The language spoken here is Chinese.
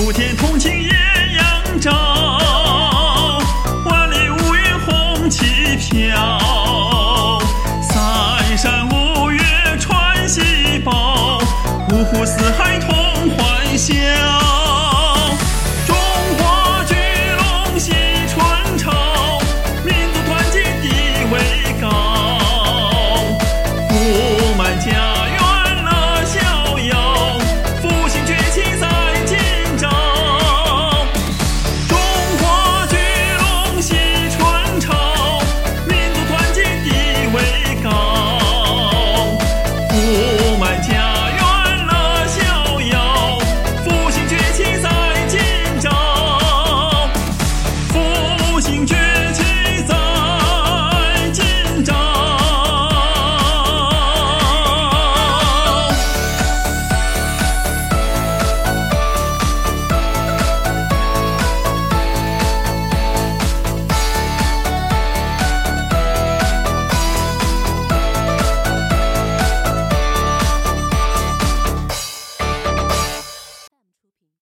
普天同庆艳阳照，万里无云红旗飘，三山五岳传喜报，五湖四海同欢笑。